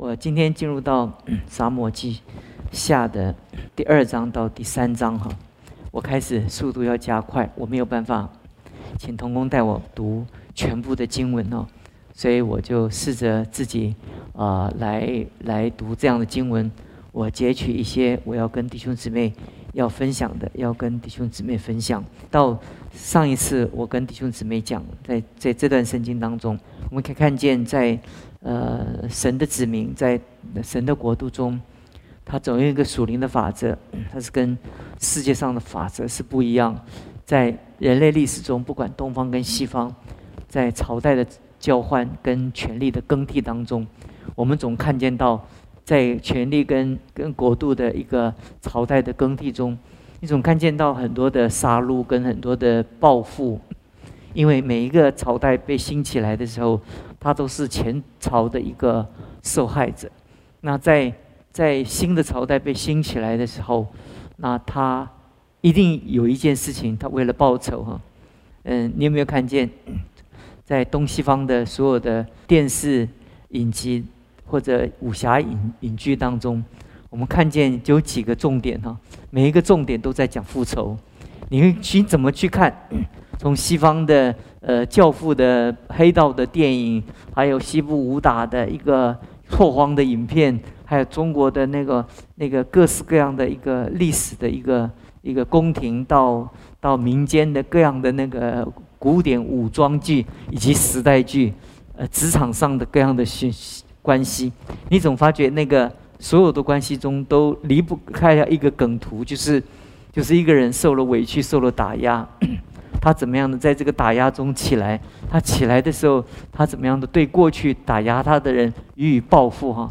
我今天进入到沙漠记下的第二章到第三章哈，我开始速度要加快，我没有办法，请童工带我读全部的经文哦，所以我就试着自己啊来来读这样的经文，我截取一些我要跟弟兄姊妹要分享的，要跟弟兄姊妹分享。到上一次我跟弟兄姊妹讲，在在这段圣经当中，我们可以看见在。呃，神的子民在神的国度中，他总有一个属灵的法则，它是跟世界上的法则是不一样。在人类历史中，不管东方跟西方，在朝代的交换跟权力的更替当中，我们总看见到，在权力跟跟国度的一个朝代的更替中，你总看见到很多的杀戮跟很多的报复，因为每一个朝代被兴起来的时候。他都是前朝的一个受害者，那在在新的朝代被兴起来的时候，那他一定有一件事情，他为了报仇哈，嗯，你有没有看见，在东西方的所有的电视影集或者武侠影影剧当中，我们看见有几个重点哈，每一个重点都在讲复仇，你去怎么去看？从西方的呃教父的黑道的电影，还有西部武打的一个拓荒的影片，还有中国的那个那个各式各样的一个历史的一个一个宫廷，到到民间的各样的那个古典武装剧以及时代剧，呃，职场上的各样的关关系，你总发觉那个所有的关系中都离不开了一个梗图，就是就是一个人受了委屈，受了打压。他怎么样的在这个打压中起来？他起来的时候，他怎么样的对过去打压他的人予以报复？哈，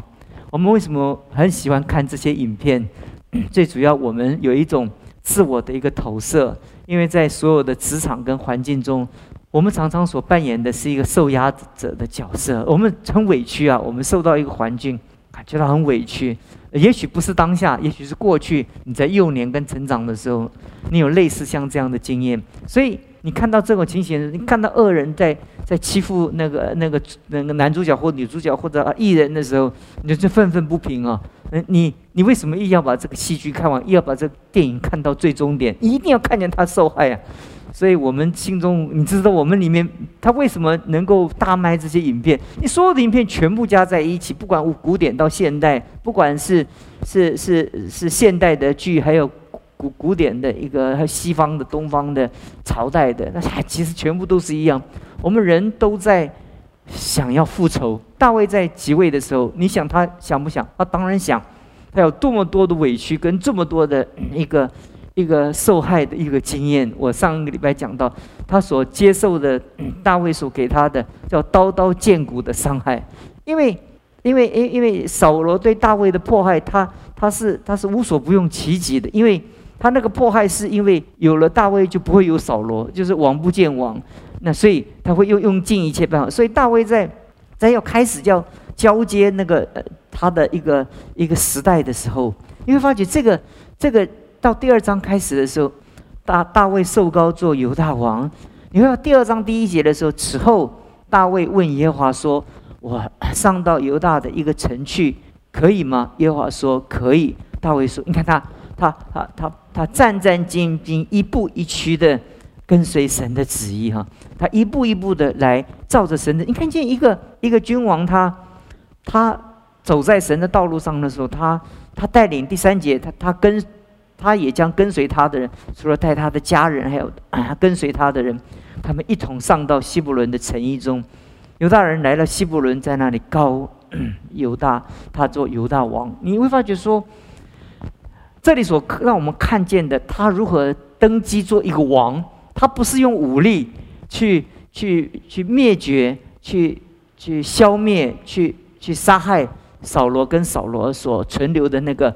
我们为什么很喜欢看这些影片？最主要，我们有一种自我的一个投射，因为在所有的职场跟环境中，我们常常所扮演的是一个受压者的角色。我们很委屈啊，我们受到一个环境，感觉到很委屈。也许不是当下，也许是过去。你在幼年跟成长的时候，你有类似像这样的经验，所以你看到这种情形，你看到恶人在在欺负那个那个那个男主角或女主角或者艺人的时候，你就愤愤不平啊！你你为什么一定要把这个戏剧看完，又要把这个电影看到最终点？一定要看见他受害啊！所以我们心中，你知道我们里面他为什么能够大卖这些影片？你所有的影片全部加在一起，不管古典到现代，不管是是是是现代的剧，还有古古典的一个西方的、东方的朝代的，那其实全部都是一样。我们人都在想要复仇。大卫在即位的时候，你想他想不想？他当然想。他有多么多的委屈，跟这么多的一个。一个受害的一个经验，我上个礼拜讲到，他所接受的大卫所给他的叫刀刀见骨的伤害，因为因为因因为扫罗对大卫的迫害，他他是他是无所不用其极的，因为他那个迫害是因为有了大卫就不会有扫罗，就是王不见王，那所以他会用用尽一切办法，所以大卫在在要开始要交接那个呃他的一个一个时代的时候，你会发觉这个这个。到第二章开始的时候，大大卫受高做犹大王。你看第二章第一节的时候，此后大卫问耶和华说：“我上到犹大的一个城去，可以吗？”耶和华说：“可以。”大卫说：“你看他，他，他，他，他战战兢兢，一步一趋的跟随神的旨意，哈，他一步一步的来照着神的。你看见一个一个君王，他他走在神的道路上的时候，他他带领第三节，他他跟。他也将跟随他的人，除了带他的家人，还有跟随他的人，他们一同上到希伯伦的城邑中。犹大人来了希伯伦，在那里高 犹大，他做犹大王。你会发觉说，这里所让我们看见的，他如何登基做一个王，他不是用武力去去去灭绝、去去消灭、去去杀害。扫罗跟扫罗所存留的那个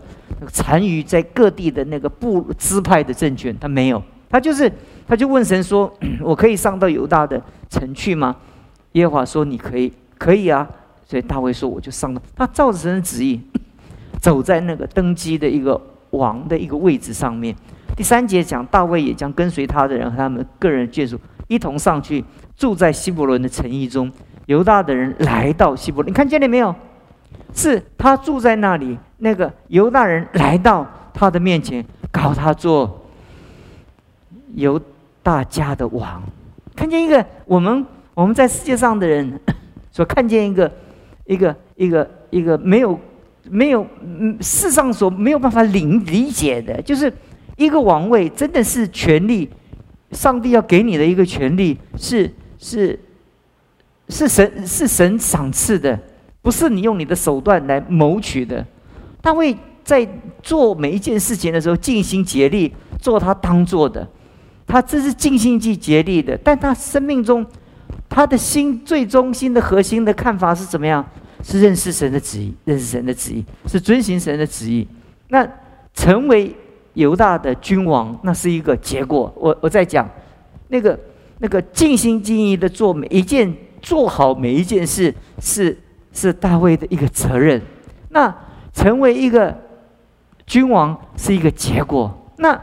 残余在各地的那个部支派的政权，他没有，他就是他就问神说：“ 我可以上到犹大的城去吗？”耶和华说：“你可以，可以啊。”所以大卫说：“我就上到。”他照着神的旨意，走在那个登基的一个王的一个位置上面。第三节讲，大卫也将跟随他的人和他们个人眷属一同上去，住在希伯伦的城邑中。犹大的人来到希伯伦，你看见了没有？是他住在那里。那个犹大人来到他的面前，搞他做犹大家的王。看见一个我们我们在世界上的人 所看见一个一个一个一个没有没有嗯世上所没有办法理理解的，就是一个王位真的是权力，上帝要给你的一个权利是是是神是神赏赐的，不是你用你的手段来谋取的。大卫在做每一件事情的时候尽心竭力做他当做的，他这是尽心尽竭力的。但他生命中，他的心最中心的核心的看法是怎么样？是认识神的旨意，认识神的旨意，是遵行神的旨意。那成为犹大的君王，那是一个结果。我我在讲那个那个尽心尽意的做每一件做好每一件事，是是大卫的一个责任。那。成为一个君王是一个结果。那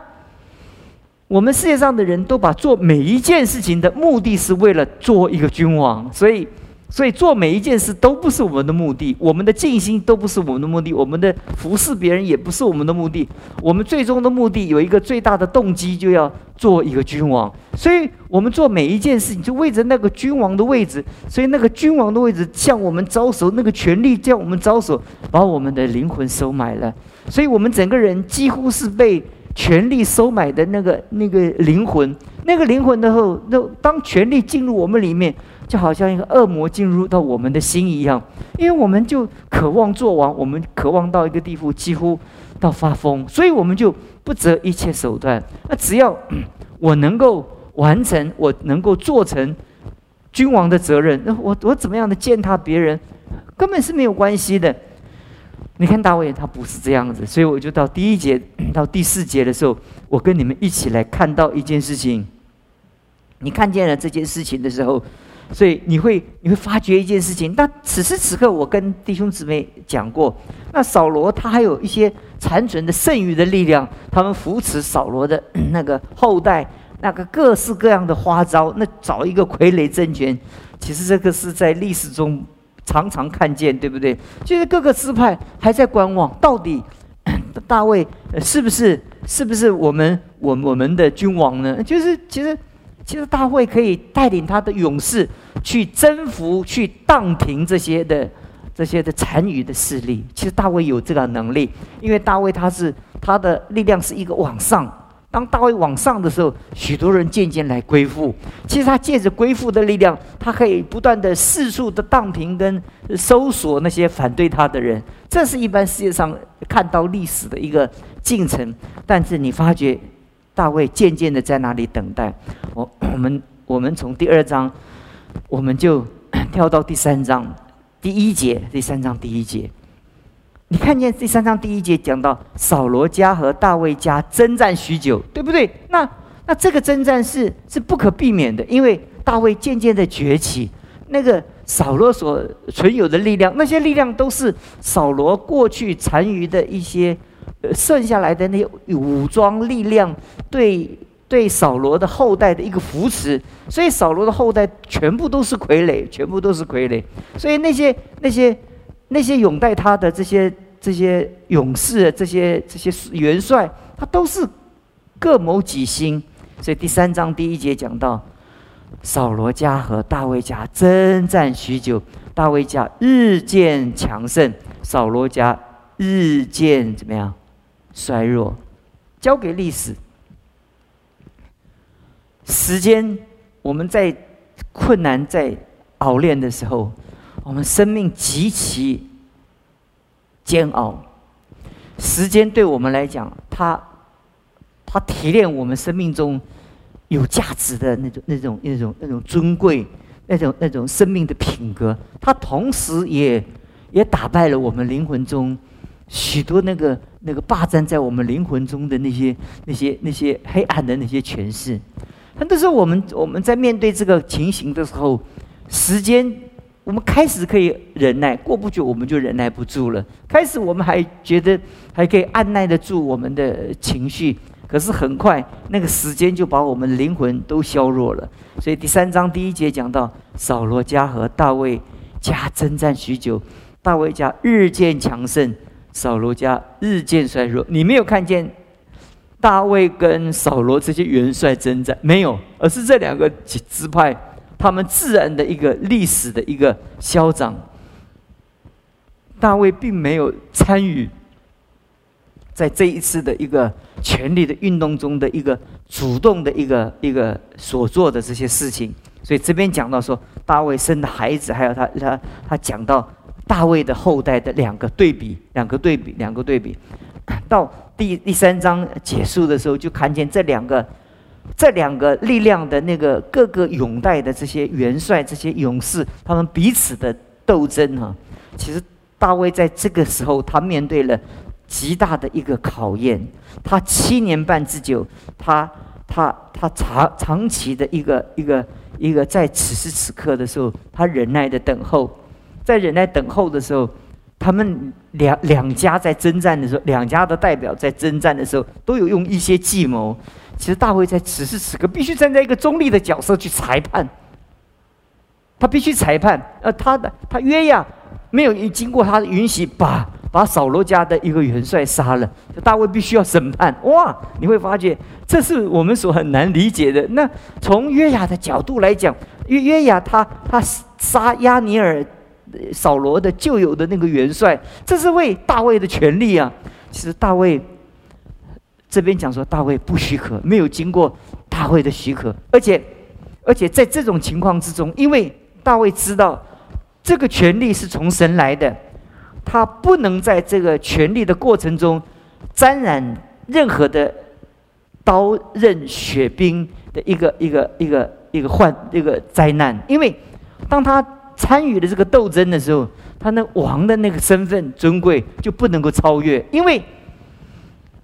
我们世界上的人都把做每一件事情的目的是为了做一个君王，所以。所以做每一件事都不是我们的目的，我们的尽心都不是我们的目的，我们的服侍别人也不是我们的目的。我们最终的目的有一个最大的动机，就要做一个君王。所以我们做每一件事情，就为着那个君王的位置。所以那个君王的位置向我们招手，那个权力向我们招手，把我们的灵魂收买了。所以我们整个人几乎是被权力收买的那个那个灵魂。那个灵魂的后，那当权力进入我们里面。就好像一个恶魔进入到我们的心一样，因为我们就渴望做王，我们渴望到一个地步，几乎到发疯，所以我们就不择一切手段。那只要 我能够完成，我能够做成君王的责任，那我我怎么样的践踏别人，根本是没有关系的。你看大卫他不是这样子，所以我就到第一节到第四节的时候，我跟你们一起来看到一件事情。你看见了这件事情的时候。所以你会你会发觉一件事情，那此时此刻我跟弟兄姊妹讲过，那扫罗他还有一些残存的剩余的力量，他们扶持扫罗的 那个后代，那个各式各样的花招，那找一个傀儡政权，其实这个是在历史中常常看见，对不对？就是各个支派还在观望，到底 大卫是不是是不是我们我我们的君王呢？就是其实。其实大卫可以带领他的勇士去征服、去荡平这些的、这些的残余的势力。其实大卫有这个能力，因为大卫他是他的力量是一个往上。当大卫往上的时候，许多人渐渐来归附。其实他借着归附的力量，他可以不断的四处的荡平跟搜索那些反对他的人。这是一般世界上看到历史的一个进程。但是你发觉。大卫渐渐的在那里等待。我我们我们从第二章，我们就跳到第三章第一节。第三章第一节，你看见第三章第一节讲到扫罗家和大卫家征战许久，对不对？那那这个征战是是不可避免的，因为大卫渐渐的崛起，那个扫罗所存有的力量，那些力量都是扫罗过去残余的一些。呃剩下来的那些武装力量，对对扫罗的后代的一个扶持，所以扫罗的后代全部都是傀儡，全部都是傀儡。所以那些那些那些拥戴他的这些这些勇士，这些这些元帅，他都是各谋己心。所以第三章第一节讲到，扫罗家和大卫家征战许久，大卫家日渐强盛，扫罗家日渐怎么样？衰弱，交给历史。时间，我们在困难、在熬炼的时候，我们生命极其煎熬。时间对我们来讲，它它提炼我们生命中有价值的那种、那种、那种、那种尊贵、那种、那种生命的品格。它同时也也打败了我们灵魂中许多那个。那个霸占在我们灵魂中的那些、那些、那些黑暗的那些权势，很多时候我们我们在面对这个情形的时候，时间我们开始可以忍耐，过不久我们就忍耐不住了。开始我们还觉得还可以按耐得住我们的情绪，可是很快那个时间就把我们灵魂都削弱了。所以第三章第一节讲到扫罗家和大卫家征战许久。大卫家日渐强盛，扫罗家日渐衰弱。你没有看见大卫跟扫罗这些元帅征战，没有，而是这两个支派他们自然的一个历史的一个消长。大卫并没有参与在这一次的一个权力的运动中的一个主动的一个一个所做的这些事情。所以这边讲到说，大卫生的孩子，还有他他他讲到大卫的后代的两个对比，两个对比，两个对比。到第第三章结束的时候，就看见这两个这两个力量的那个各个勇带的这些元帅、这些勇士，他们彼此的斗争哈。其实大卫在这个时候，他面对了极大的一个考验。他七年半之久，他他他长长期的一个一个。一个在此时此刻的时候，他忍耐的等候，在忍耐等候的时候，他们两两家在征战的时候，两家的代表在征战的时候，都有用一些计谋。其实大卫在此时此刻必须站在一个中立的角色去裁判，他必须裁判。呃，他的他约亚没有经过他的允许，把把扫罗家的一个元帅杀了，大卫必须要审判。哇，你会发觉。这是我们所很难理解的。那从约雅的角度来讲，约约雅他他杀亚尼尔、扫罗的旧有的那个元帅，这是为大卫的权利啊。其实大卫这边讲说，大卫不许可，没有经过大卫的许可，而且而且在这种情况之中，因为大卫知道这个权利是从神来的，他不能在这个权利的过程中沾染任何的。刀刃血冰的一个一个一个一个患一个灾难，因为当他参与了这个斗争的时候，他那王的那个身份尊贵就不能够超越，因为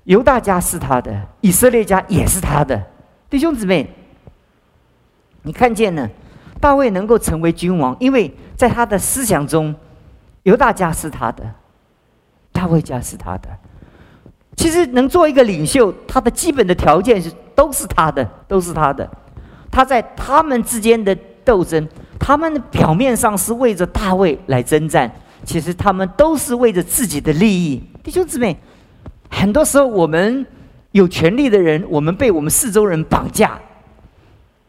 犹大家是他的，以色列家也是他的。弟兄姊妹，你看见了大卫能够成为君王，因为在他的思想中，犹大家是他的，大卫家是他的。其实能做一个领袖，他的基本的条件是都是他的，都是他的。他在他们之间的斗争，他们表面上是为着大卫来征战，其实他们都是为着自己的利益。弟兄姊妹，很多时候我们有权利的人，我们被我们四周人绑架。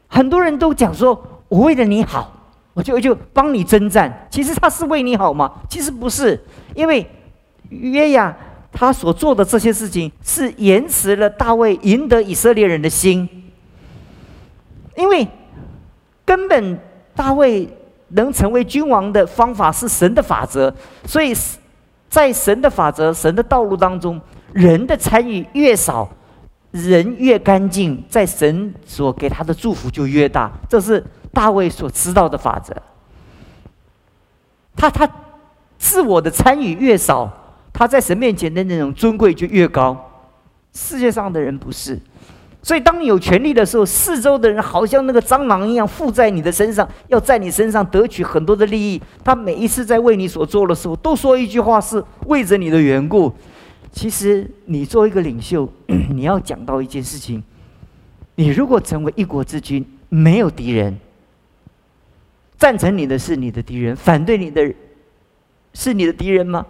很多人都讲说：“我为了你好，我就就帮你征战。”其实他是为你好吗？其实不是，因为约亚。他所做的这些事情是延迟了大卫赢得以色列人的心，因为根本大卫能成为君王的方法是神的法则，所以在神的法则、神的道路当中，人的参与越少，人越干净，在神所给他的祝福就越大。这是大卫所知道的法则。他他自我的参与越少。他在神面前的那种尊贵就越高，世界上的人不是，所以当你有权利的时候，四周的人好像那个蟑螂一样附在你的身上，要在你身上得取很多的利益。他每一次在为你所做的时候，都说一句话是为着你的缘故。其实你做一个领袖，你要讲到一件事情：你如果成为一国之君，没有敌人，赞成你的是你的敌人，反对你的是你的敌人吗？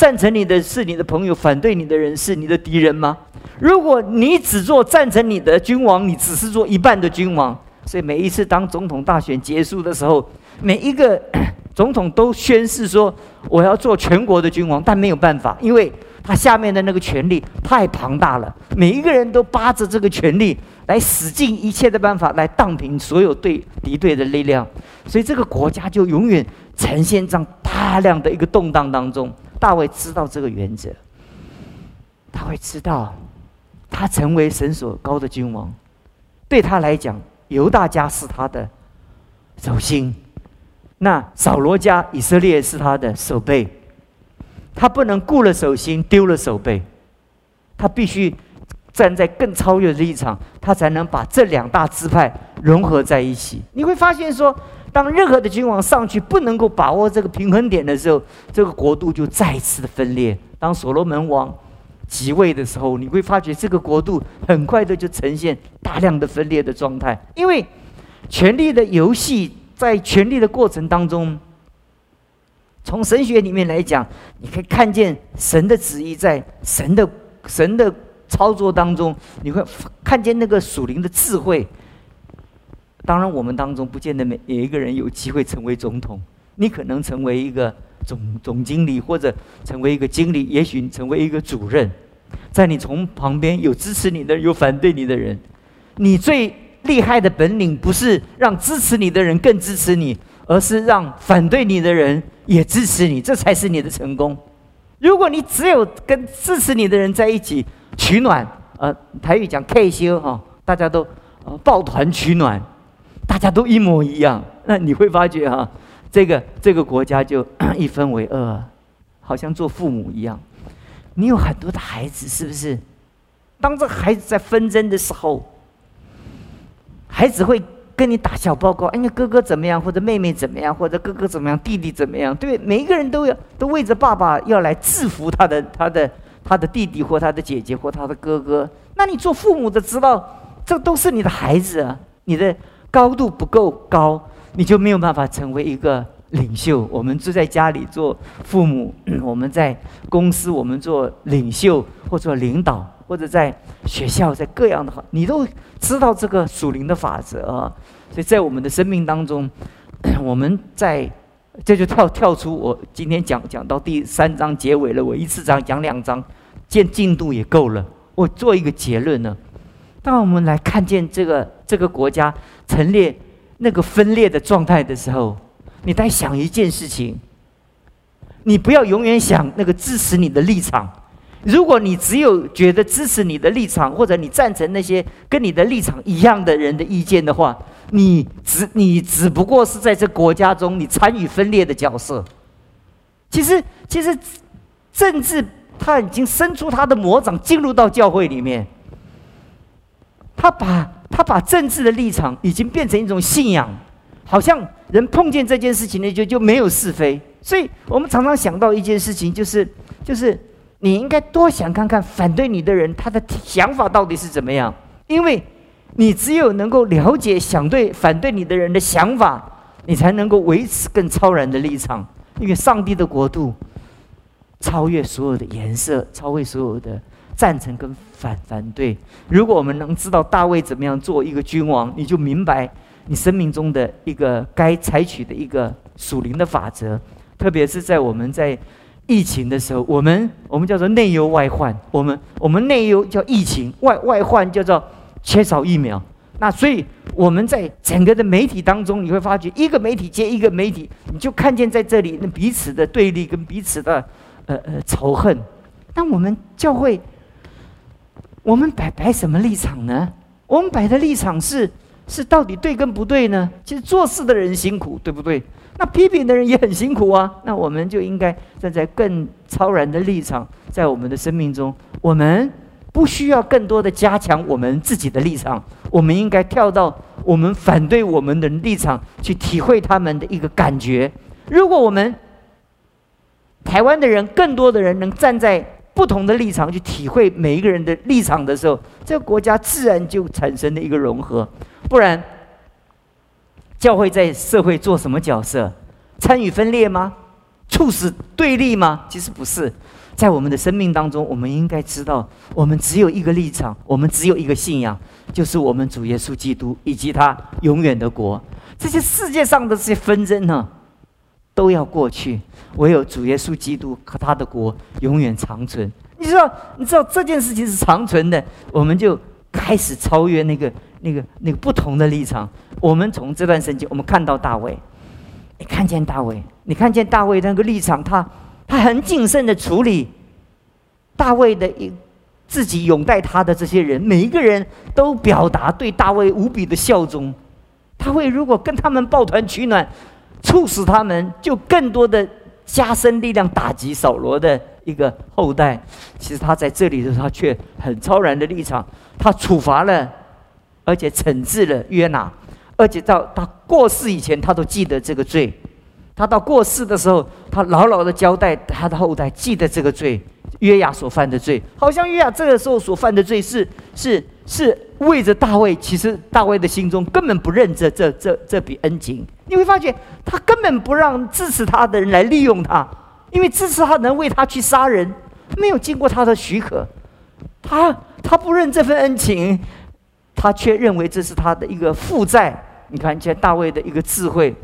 赞成你的是你的朋友，反对你的人是你的敌人吗？如果你只做赞成你的君王，你只是做一半的君王。所以每一次当总统大选结束的时候，每一个 总统都宣誓说我要做全国的君王，但没有办法，因为他下面的那个权力太庞大了，每一个人都扒着这个权力来使尽一切的办法来荡平所有对敌对的力量，所以这个国家就永远呈现这样大量的一个动荡当中。大卫知道这个原则，他会知道，他成为神所高的君王，对他来讲，犹大家是他的手心，那扫罗家以色列是他的手背，他不能顾了手心丢了手背，他必须站在更超越的立场，他才能把这两大支派融合在一起。你会发现说。当任何的君王上去不能够把握这个平衡点的时候，这个国度就再次的分裂。当所罗门王即位的时候，你会发觉这个国度很快的就呈现大量的分裂的状态。因为权力的游戏在权力的过程当中，从神学里面来讲，你可以看见神的旨意在神的神的操作当中，你会看见那个属灵的智慧。当然，我们当中不见得每每一个人有机会成为总统，你可能成为一个总总经理，或者成为一个经理，也许成为一个主任，在你从旁边有支持你的，有反对你的人，你最厉害的本领不是让支持你的人更支持你，而是让反对你的人也支持你，这才是你的成功。如果你只有跟支持你的人在一起取暖，呃，台语讲 K 修哈，大家都呃抱团取暖。大家都一模一样，那你会发觉哈，这个这个国家就 一分为二，好像做父母一样。你有很多的孩子，是不是？当这孩子在纷争的时候，孩子会跟你打小报告，哎，呀，哥哥怎么样，或者妹妹怎么样，或者哥哥怎么样，弟弟怎么样？对，每一个人都要都为着爸爸要来制服他的他的他的弟弟或他的姐姐或他的哥哥。那你做父母的知道，这都是你的孩子啊，你的。高度不够高，你就没有办法成为一个领袖。我们住在家里做父母，我们在公司我们做领袖或者领导，或者在学校在各样的，你都知道这个属灵的法则啊。所以在我们的生命当中，我们在这就跳跳出我今天讲讲到第三章结尾了。我一次讲讲两章，见进度也够了。我做一个结论呢。当我们来看见这个这个国家陈列那个分裂的状态的时候，你在想一件事情：你不要永远想那个支持你的立场。如果你只有觉得支持你的立场，或者你赞成那些跟你的立场一样的人的意见的话，你只你只不过是在这国家中你参与分裂的角色。其实，其实政治他已经伸出他的魔掌，进入到教会里面。他把他把政治的立场已经变成一种信仰，好像人碰见这件事情呢，就就没有是非。所以我们常常想到一件事情，就是就是你应该多想看看反对你的人他的想法到底是怎么样，因为你只有能够了解想对反对你的人的想法，你才能够维持更超然的立场。因为上帝的国度超越所有的颜色，超越所有的。赞成跟反反对，如果我们能知道大卫怎么样做一个君王，你就明白你生命中的一个该采取的一个属灵的法则。特别是在我们在疫情的时候，我们我们叫做内忧外患，我们我们内忧叫疫情，外外患叫做缺少疫苗。那所以我们在整个的媒体当中，你会发觉一个媒体接一个媒体，你就看见在这里那彼此的对立跟彼此的呃呃仇恨。那我们教会。我们摆摆什么立场呢？我们摆的立场是是到底对跟不对呢？其实做事的人辛苦，对不对？那批评的人也很辛苦啊。那我们就应该站在更超然的立场，在我们的生命中，我们不需要更多的加强我们自己的立场，我们应该跳到我们反对我们的立场去体会他们的一个感觉。如果我们台湾的人更多的人能站在。不同的立场去体会每一个人的立场的时候，这个国家自然就产生了一个融合。不然，教会在社会做什么角色？参与分裂吗？促使对立吗？其实不是。在我们的生命当中，我们应该知道，我们只有一个立场，我们只有一个信仰，就是我们主耶稣基督以及他永远的国。这些世界上的这些纷争呢？都要过去，唯有主耶稣基督和他的国永远长存。你知道，你知道这件事情是长存的，我们就开始超越那个、那个、那个不同的立场。我们从这段圣经，我们看到大卫，你看见大卫，你看见大卫那个立场，他他很谨慎的处理大卫的一自己拥戴他的这些人，每一个人都表达对大卫无比的效忠。大卫如果跟他们抱团取暖。促使他们就更多的加深力量打击扫罗的一个后代。其实他在这里的时候，他却很超然的立场，他处罚了，而且惩治了约拿，而且到他过世以前，他都记得这个罪。他到过世的时候，他牢牢的交代他的后代记得这个罪，约雅所犯的罪，好像约雅这个时候所犯的罪是是是为着大卫，其实大卫的心中根本不认这这这这笔恩情。你会发觉，他根本不让支持他的人来利用他，因为支持他能为他去杀人，没有经过他的许可，他他不认这份恩情，他却认为这是他的一个负债。你看，见大卫的一个智慧。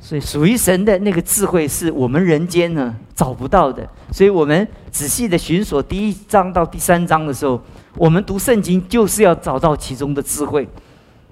所以，属于神的那个智慧是我们人间呢找不到的。所以我们仔细的寻索第一章到第三章的时候，我们读圣经就是要找到其中的智慧。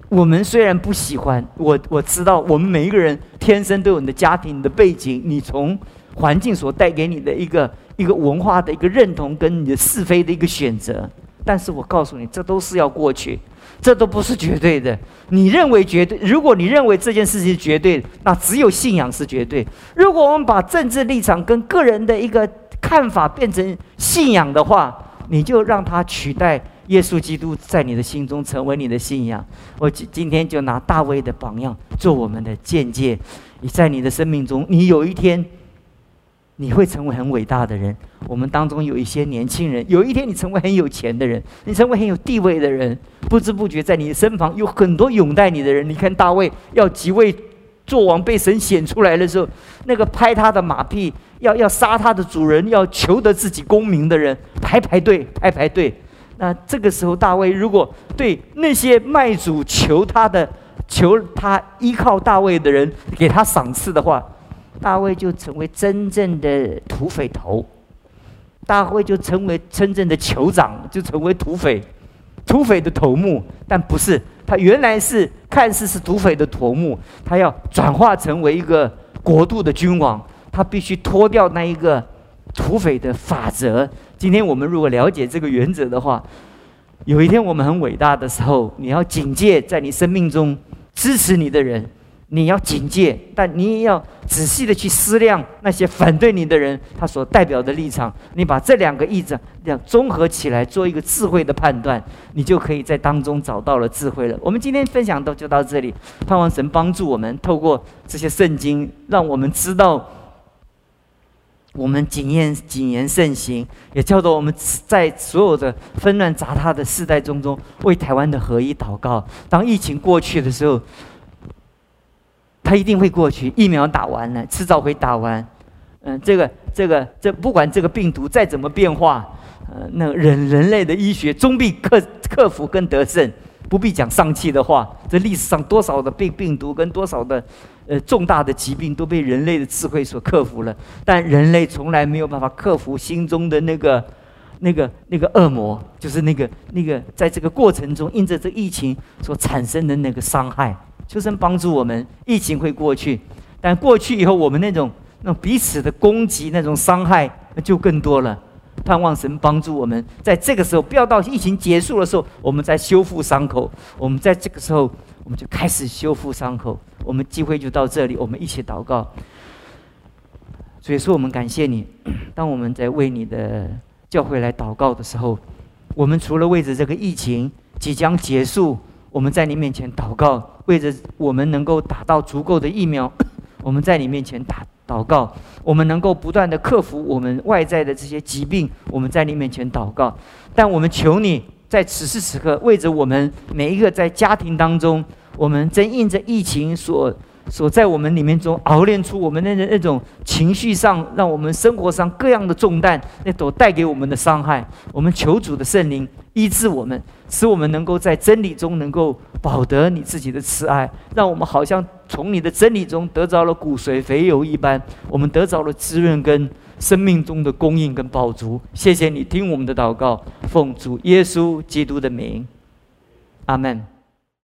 我们虽然不喜欢，我我知道我们每一个人天生都有你的家庭你的背景，你从环境所带给你的一个一个文化的一个认同，跟你的是非的一个选择。但是我告诉你，这都是要过去。这都不是绝对的。你认为绝对？如果你认为这件事情是绝对，那只有信仰是绝对。如果我们把政治立场跟个人的一个看法变成信仰的话，你就让它取代耶稣基督在你的心中成为你的信仰。我今今天就拿大卫的榜样做我们的见解。你在你的生命中，你有一天。你会成为很伟大的人。我们当中有一些年轻人，有一天你成为很有钱的人，你成为很有地位的人，不知不觉在你身旁有很多拥戴你的人。你看大卫要即位做王，被神显出来的时候，那个拍他的马屁，要要杀他的主人，要求得自己功名的人，排排队，排排队。那这个时候，大卫如果对那些卖主求他的、求他依靠大卫的人给他赏赐的话，大卫就成为真正的土匪头，大卫就成为真正的酋长，就成为土匪，土匪的头目。但不是，他原来是看似是土匪的头目，他要转化成为一个国度的君王，他必须脱掉那一个土匪的法则。今天我们如果了解这个原则的话，有一天我们很伟大的时候，你要警戒在你生命中支持你的人。你要警戒，但你也要仔细的去思量那些反对你的人他所代表的立场。你把这两个意志这样综合起来，做一个智慧的判断，你就可以在当中找到了智慧了。我们今天分享到就到这里，盼望神帮助我们，透过这些圣经，让我们知道我们谨言谨言慎行，也教导我们在所有的纷乱杂沓的世代中中，为台湾的合一祷告。当疫情过去的时候。它一定会过去，疫苗打完了，迟早会打完。嗯，这个、这个、这不管这个病毒再怎么变化，呃，那人人类的医学终必克克服跟得胜，不必讲丧气的话。这历史上多少的病病毒跟多少的呃重大的疾病都被人类的智慧所克服了，但人类从来没有办法克服心中的那个、那个、那个恶魔，就是那个、那个在这个过程中因着这疫情所产生的那个伤害。求神帮助我们，疫情会过去，但过去以后，我们那种那种彼此的攻击、那种伤害，就更多了。盼望神帮助我们，在这个时候，不要到疫情结束的时候，我们再修复伤口。我们在这个时候，我们就开始修复伤口。我们机会就到这里，我们一起祷告。所以说，我们感谢你。当我们在为你的教会来祷告的时候，我们除了为着这个疫情即将结束。我们在你面前祷告，为着我们能够打到足够的疫苗，我们在你面前祷祷告，我们能够不断的克服我们外在的这些疾病，我们在你面前祷告。但我们求你在此时此刻，为着我们每一个在家庭当中，我们正应着疫情所。所在我们里面中熬炼出我们那那种情绪上，让我们生活上各样的重担，那都带给我们的伤害。我们求主的圣灵医治我们，使我们能够在真理中能够保得你自己的慈爱，让我们好像从你的真理中得着了骨髓肥油一般，我们得着了滋润跟生命中的供应跟饱足。谢谢你听我们的祷告，奉主耶稣基督的名，阿门。